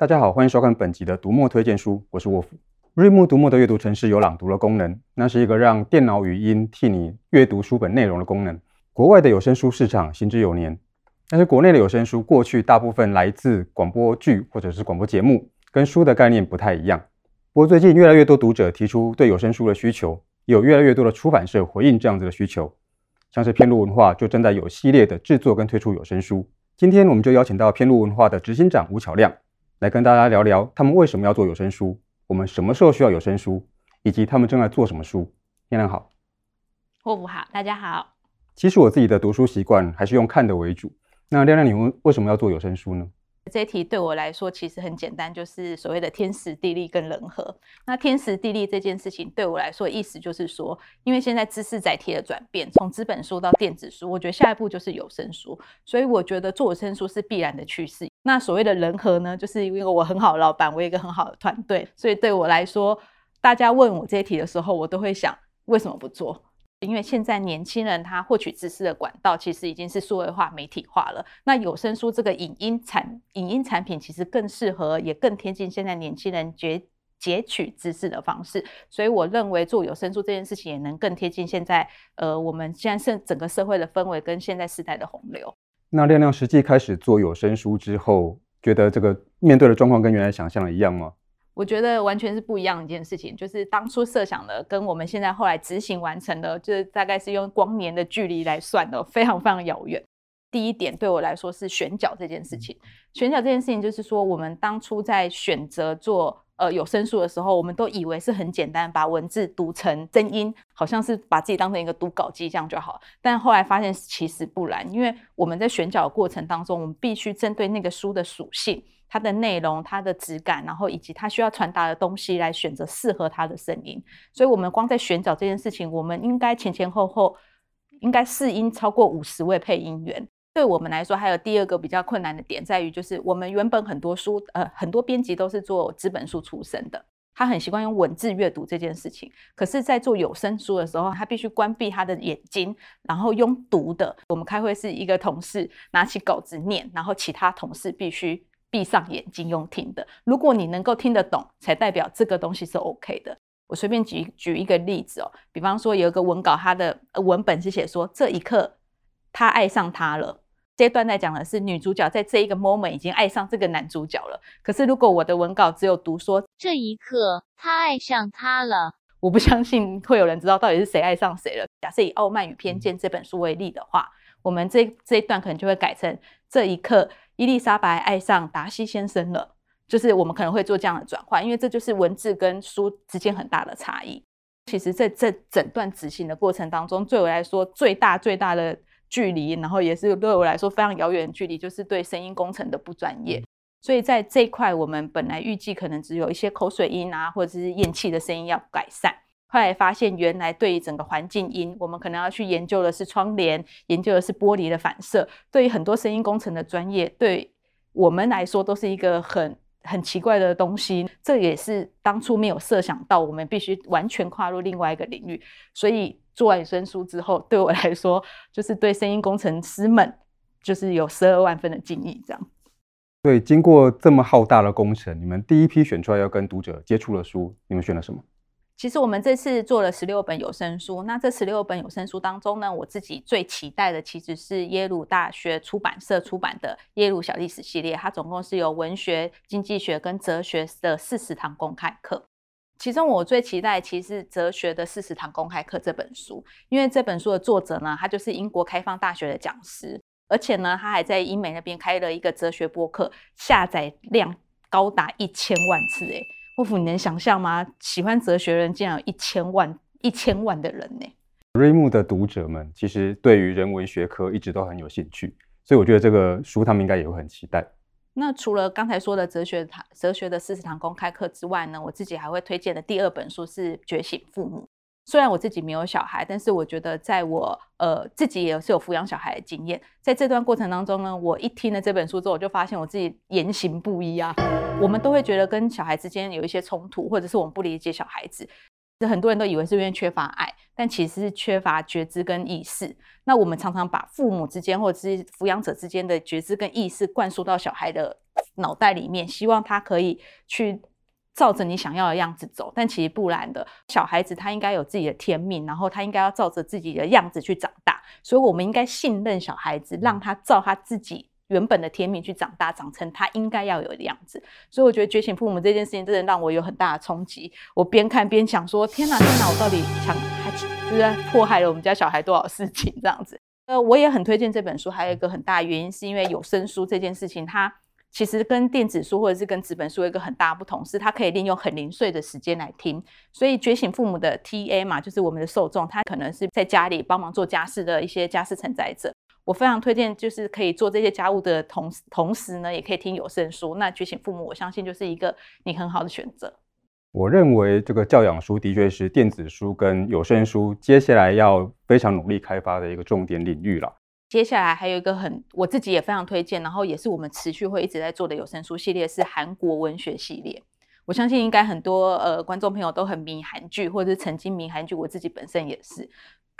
大家好，欢迎收看本集的读墨推荐书，我是沃夫。瑞木读墨的阅读程式有朗读的功能，那是一个让电脑语音替你阅读书本内容的功能。国外的有声书市场行之有年，但是国内的有声书过去大部分来自广播剧或者是广播节目，跟书的概念不太一样。不过最近越来越多读者提出对有声书的需求，有越来越多的出版社回应这样子的需求，像是遍路文化就正在有系列的制作跟推出有声书。今天我们就邀请到遍路文化的执行长吴巧亮。来跟大家聊聊他们为什么要做有声书，我们什么时候需要有声书，以及他们正在做什么书。亮亮好，霍普好，大家好。其实我自己的读书习惯还是用看的为主。那亮亮，你为为什么要做有声书呢？这一题对我来说其实很简单，就是所谓的天时地利跟人和。那天时地利这件事情对我来说，意思就是说，因为现在知识载体的转变，从纸本书到电子书，我觉得下一步就是有声书，所以我觉得做有声书是必然的趋势。那所谓的人和呢，就是因为我很好的老板，我有一个很好的团队，所以对我来说，大家问我这一题的时候，我都会想，为什么不做？因为现在年轻人他获取知识的管道其实已经是数位化、媒体化了。那有声书这个影音产影音产品其实更适合，也更贴近现在年轻人擷擷取知识的方式。所以我认为做有声书这件事情也能更贴近现在呃我们现在是整个社会的氛围跟现在时代的洪流。那亮亮实际开始做有声书之后，觉得这个面对的状况跟原来想象的一样吗？我觉得完全是不一样的一件事情，就是当初设想的跟我们现在后来执行完成的，就是大概是用光年的距离来算的，非常非常遥远。第一点对我来说是选角这件事情，选角这件事情就是说，我们当初在选择做呃有声书的时候，我们都以为是很简单，把文字读成声音，好像是把自己当成一个读稿机这样就好。但后来发现其实不然，因为我们在选角的过程当中，我们必须针对那个书的属性。它的内容、它的质感，然后以及它需要传达的东西，来选择适合它的声音。所以，我们光在选角这件事情，我们应该前前后后应该试音超过五十位配音员。对我们来说，还有第二个比较困难的点在于，就是我们原本很多书，呃，很多编辑都是做纸本书出身的，他很习惯用文字阅读这件事情。可是，在做有声书的时候，他必须关闭他的眼睛，然后用读的。我们开会是一个同事拿起稿子念，然后其他同事必须。闭上眼睛用听的，如果你能够听得懂，才代表这个东西是 OK 的。我随便举举一个例子哦，比方说有一个文稿，它的文本是写说这一刻他爱上她了，这一段在讲的是女主角在这一个 moment 已经爱上这个男主角了。可是如果我的文稿只有读说这一刻他爱上她了，我不相信会有人知道到底是谁爱上谁了。假设以《傲慢与偏见》这本书为例的话，我们这这一段可能就会改成这一刻。伊丽莎白爱上达西先生了，就是我们可能会做这样的转换，因为这就是文字跟书之间很大的差异。其实，在这整段执行的过程当中，对我来说最大最大的距离，然后也是对我来说非常遥远的距离，就是对声音工程的不专业。所以在这一块，我们本来预计可能只有一些口水音啊，或者是咽气的声音要改善。后来发现，原来对于整个环境音，我们可能要去研究的是窗帘，研究的是玻璃的反射。对于很多声音工程的专业，对我们来说都是一个很很奇怪的东西。这也是当初没有设想到，我们必须完全跨入另外一个领域。所以做完有声书之后，对我来说，就是对声音工程师们，就是有十二万分的敬意。这样。对，经过这么浩大的工程，你们第一批选出来要跟读者接触的书，你们选了什么？其实我们这次做了十六本有声书，那这十六本有声书当中呢，我自己最期待的其实是耶鲁大学出版社出版的耶鲁小历史系列，它总共是有文学、经济学跟哲学的四十堂公开课。其中我最期待其实哲学的四十堂公开课这本书，因为这本书的作者呢，他就是英国开放大学的讲师，而且呢，他还在英美那边开了一个哲学播客，下载量高达一千万次，诶沃夫，你能想象吗？喜欢哲学人竟然有一千万、一千万的人呢？瑞木的读者们其实对于人文学科一直都很有兴趣，所以我觉得这个书他们应该也会很期待。那除了刚才说的哲学堂、哲学的四十堂公开课之外呢，我自己还会推荐的第二本书是《觉醒父母》。虽然我自己没有小孩，但是我觉得在我呃自己也是有抚养小孩的经验，在这段过程当中呢，我一听了这本书之后，我就发现我自己言行不一啊。我们都会觉得跟小孩之间有一些冲突，或者是我们不理解小孩子。这很多人都以为是因为缺乏爱，但其实是缺乏觉知跟意识。那我们常常把父母之间或者是抚养者之间的觉知跟意识灌输到小孩的脑袋里面，希望他可以去照着你想要的样子走，但其实不然的。小孩子他应该有自己的天命，然后他应该要照着自己的样子去长大。所以，我们应该信任小孩子，让他照他自己。原本的天命去长大，长成他应该要有的样子。所以我觉得觉醒父母这件事情真的让我有很大的冲击。我边看边想说：天哪，天哪，我到底想还就是迫害了我们家小孩多少事情这样子？呃，我也很推荐这本书。还有一个很大的原因是因为有声书这件事情，它其实跟电子书或者是跟纸本书有一个很大的不同，是它可以利用很零碎的时间来听。所以觉醒父母的 TA 嘛，就是我们的受众，他可能是在家里帮忙做家事的一些家事承载者。我非常推荐，就是可以做这些家务的同时，同时呢，也可以听有声书。那觉醒父母，我相信就是一个你很好的选择。我认为这个教养书的确是电子书跟有声书接下来要非常努力开发的一个重点领域了。接下来还有一个很，我自己也非常推荐，然后也是我们持续会一直在做的有声书系列，是韩国文学系列。我相信应该很多呃观众朋友都很迷韩剧，或者是曾经迷韩剧，我自己本身也是。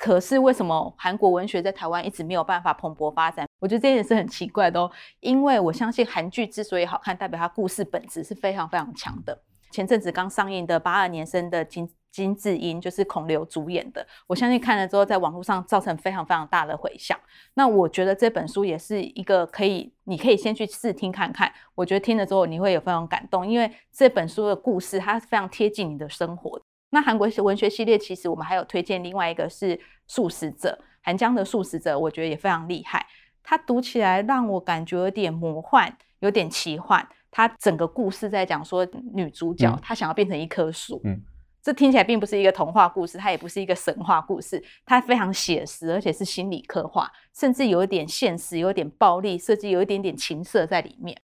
可是为什么韩国文学在台湾一直没有办法蓬勃发展？我觉得这件事很奇怪的哦。因为我相信韩剧之所以好看，代表它故事本质是非常非常强的。前阵子刚上映的八二年生的金金智英，就是孔刘主演的。我相信看了之后，在网络上造成非常非常大的回响。那我觉得这本书也是一个可以，你可以先去试听看看。我觉得听了之后你会有非常感动，因为这本书的故事它是非常贴近你的生活。那韩国文学系列，其实我们还有推荐另外一个是《素食者》，韩江的《素食者》，我觉得也非常厉害。它读起来让我感觉有点魔幻，有点奇幻。它整个故事在讲说，女主角她想要变成一棵树。嗯，这听起来并不是一个童话故事，它也不是一个神话故事，它非常写实，而且是心理刻画，甚至有一点现实，有一点暴力，甚至有一点点情色在里面。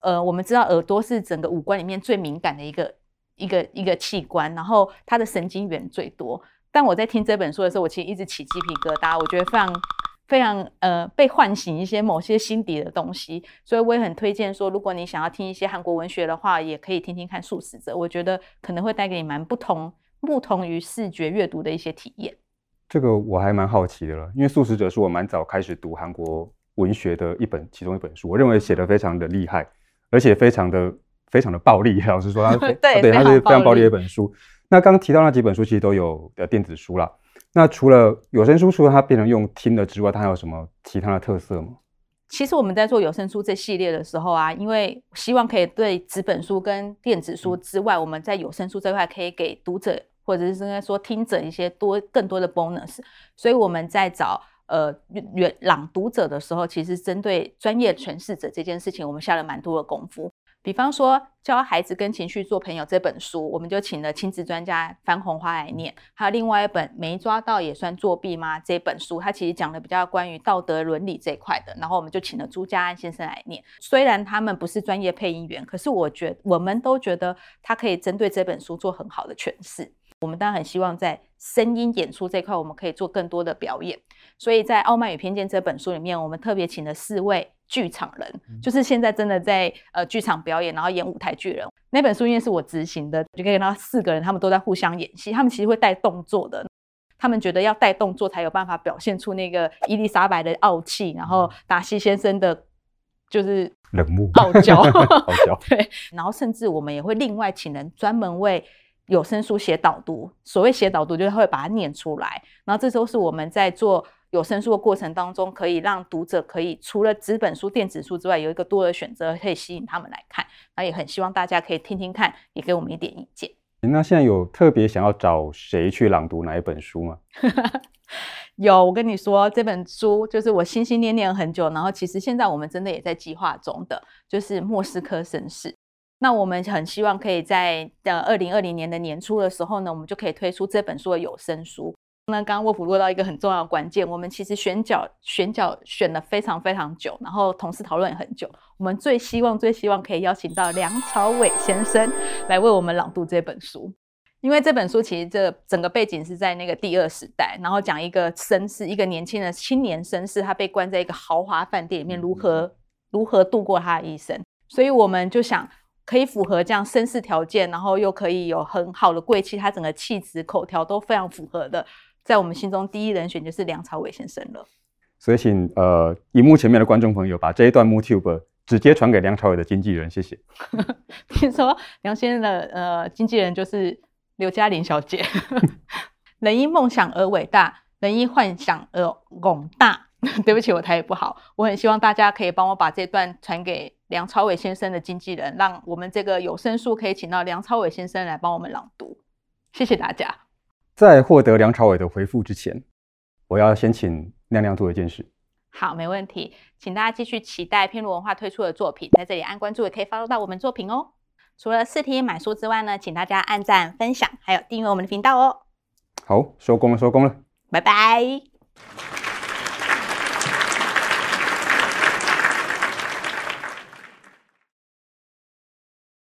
呃，我们知道耳朵是整个五官里面最敏感的一个。一个一个器官，然后它的神经元最多。但我在听这本书的时候，我其实一直起鸡皮疙瘩，我觉得非常非常呃被唤醒一些某些心底的东西。所以我也很推荐说，如果你想要听一些韩国文学的话，也可以听听看《素食者》，我觉得可能会带给你蛮不同不同于视觉阅读的一些体验。这个我还蛮好奇的了，因为《素食者》是我蛮早开始读韩国文学的一本其中一本书，我认为写得非常的厉害，而且非常的。非常的暴力，老实说，它对，对，它是非常暴力的一本书。那刚刚提到那几本书，其实都有的电子书啦。那除了有声书，除了它变成用听的之外，它还有什么其他的特色吗？其实我们在做有声书这系列的时候啊，因为希望可以对纸本书跟电子书之外，嗯、我们在有声书这块可以给读者或者是应该说听者一些多更多的 bonus。所以我们在找呃原朗读者的时候，其实针对专业诠释者这件事情，我们下了蛮多的功夫。比方说，教孩子跟情绪做朋友这本书，我们就请了亲子专家番红花来念。还有另外一本没抓到也算作弊吗？这本书它其实讲的比较关于道德伦理这一块的，然后我们就请了朱家安先生来念。虽然他们不是专业配音员，可是我觉得我们都觉得他可以针对这本书做很好的诠释。我们当然很希望在声音演出这块，我们可以做更多的表演。所以在《傲慢与偏见》这本书里面，我们特别请了四位。剧场人就是现在真的在呃剧场表演，然后演舞台剧人。那本书因为是我执行的，就可以看到四个人，他们都在互相演戏。他们其实会带动作的，他们觉得要带动作才有办法表现出那个伊丽莎白的傲气，然后达西先生的，就是冷漠、傲娇、傲娇。对，然后甚至我们也会另外请人专门为有声书写导读。所谓写导读，就是会把它念出来。然后这都是我们在做。有声书的过程当中，可以让读者可以除了纸本书、电子书之外，有一个多的选择，可以吸引他们来看。那也很希望大家可以听听看，也给我们一点意见。那现在有特别想要找谁去朗读哪一本书吗？有，我跟你说，这本书就是我心心念念很久，然后其实现在我们真的也在计划中的，就是《莫斯科绅士》。那我们很希望可以在呃二零二零年的年初的时候呢，我们就可以推出这本书的有声书。那刚刚沃普落到一个很重要的关键，我们其实选角选角选了非常非常久，然后同事讨论也很久。我们最希望最希望可以邀请到梁朝伟先生来为我们朗读这本书，因为这本书其实这整个背景是在那个第二时代，然后讲一个绅士，一个年轻的青年绅士，他被关在一个豪华饭店里面，如何如何度过他的一生。所以我们就想。可以符合这样绅士条件，然后又可以有很好的贵气，他整个气质口条都非常符合的，在我们心中第一人选就是梁朝伟先生了。所以请呃，荧幕前面的观众朋友把这一段 MooTube 直接传给梁朝伟的经纪人，谢谢。听说梁先生的呃经纪人就是刘嘉玲小姐。人因梦想而伟大，人因幻想而广大。对不起，我台语不好。我很希望大家可以帮我把这段传给梁朝伟先生的经纪人，让我们这个有声书可以请到梁朝伟先生来帮我们朗读。谢谢大家。在获得梁朝伟的回复之前，我要先请亮亮做一件事。好，没问题，请大家继续期待片路文化推出的作品，在这里按关注也可以 follow 到我们作品哦。除了试听买书之外呢，请大家按赞、分享，还有订阅我们的频道哦。好，收工了，收工了，拜拜。